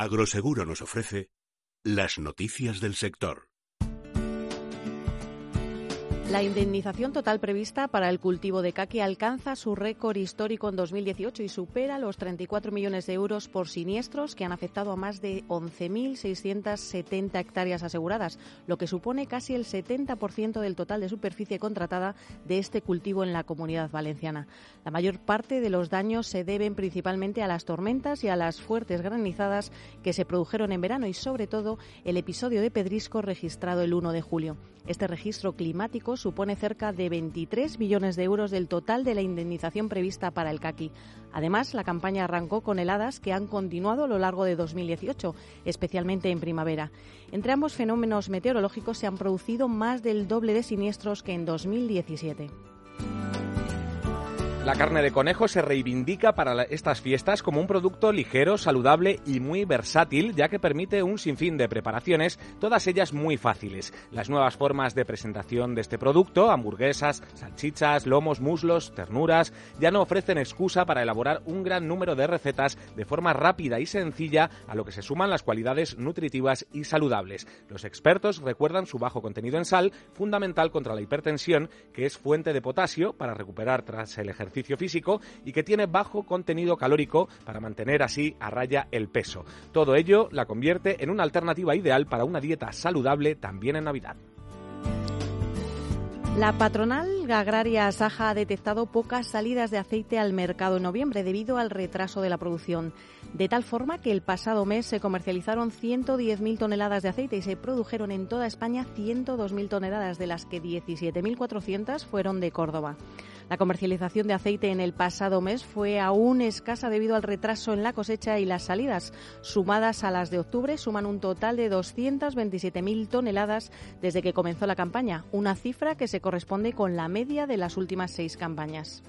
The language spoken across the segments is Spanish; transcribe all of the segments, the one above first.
Agroseguro nos ofrece las noticias del sector. La indemnización total prevista para el cultivo de caqui alcanza su récord histórico en 2018 y supera los 34 millones de euros por siniestros que han afectado a más de 11.670 hectáreas aseguradas, lo que supone casi el 70% del total de superficie contratada de este cultivo en la comunidad valenciana. La mayor parte de los daños se deben principalmente a las tormentas y a las fuertes granizadas que se produjeron en verano y sobre todo el episodio de pedrisco registrado el 1 de julio. Este registro climático supone cerca de 23 millones de euros del total de la indemnización prevista para el caqui. Además, la campaña arrancó con heladas que han continuado a lo largo de 2018, especialmente en primavera. Entre ambos fenómenos meteorológicos se han producido más del doble de siniestros que en 2017. La carne de conejo se reivindica para estas fiestas como un producto ligero, saludable y muy versátil, ya que permite un sinfín de preparaciones, todas ellas muy fáciles. Las nuevas formas de presentación de este producto, hamburguesas, salchichas, lomos, muslos, ternuras, ya no ofrecen excusa para elaborar un gran número de recetas de forma rápida y sencilla, a lo que se suman las cualidades nutritivas y saludables. Los expertos recuerdan su bajo contenido en sal, fundamental contra la hipertensión, que es fuente de potasio para recuperar tras el ejercicio físico y que tiene bajo contenido calórico para mantener así a raya el peso. Todo ello la convierte en una alternativa ideal para una dieta saludable también en Navidad. La patronal agraria Saja ha detectado pocas salidas de aceite al mercado en noviembre debido al retraso de la producción, de tal forma que el pasado mes se comercializaron 110.000 toneladas de aceite y se produjeron en toda España 102.000 toneladas, de las que 17.400 fueron de Córdoba. La comercialización de aceite en el pasado mes fue aún escasa debido al retraso en la cosecha y las salidas, sumadas a las de octubre, suman un total de 227.000 toneladas desde que comenzó la campaña, una cifra que se corresponde con la media de las últimas seis campañas.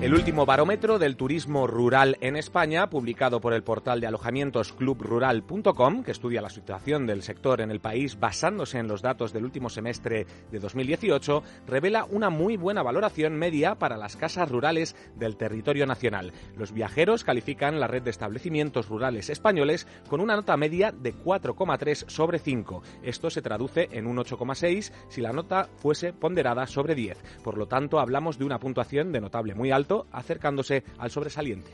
El último barómetro del turismo rural en España, publicado por el portal de alojamientos clubrural.com, que estudia la situación del sector en el país basándose en los datos del último semestre de 2018, revela una muy buena valoración media para las casas rurales del territorio nacional. Los viajeros califican la red de establecimientos rurales españoles con una nota media de 4,3 sobre 5. Esto se traduce en un 8,6 si la nota fuese ponderada sobre 10. Por lo tanto, hablamos de una puntuación de notable muy acercándose al sobresaliente.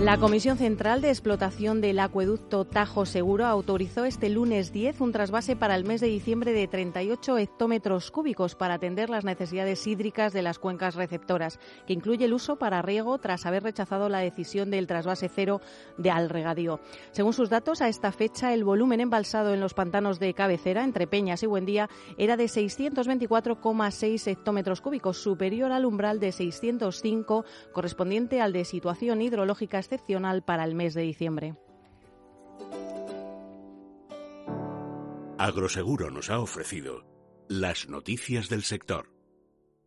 La Comisión Central de Explotación del Acueducto Tajo Seguro autorizó este lunes 10 un trasvase para el mes de diciembre de 38 hectómetros cúbicos para atender las necesidades hídricas de las cuencas receptoras, que incluye el uso para riego tras haber rechazado la decisión del trasvase cero de al regadío. Según sus datos, a esta fecha el volumen embalsado en los pantanos de cabecera entre Peñas y Buendía era de 624,6 hectómetros cúbicos, superior al umbral de 605 correspondiente al de situación hidrológica excepcional para el mes de diciembre. Agroseguro nos ha ofrecido las noticias del sector.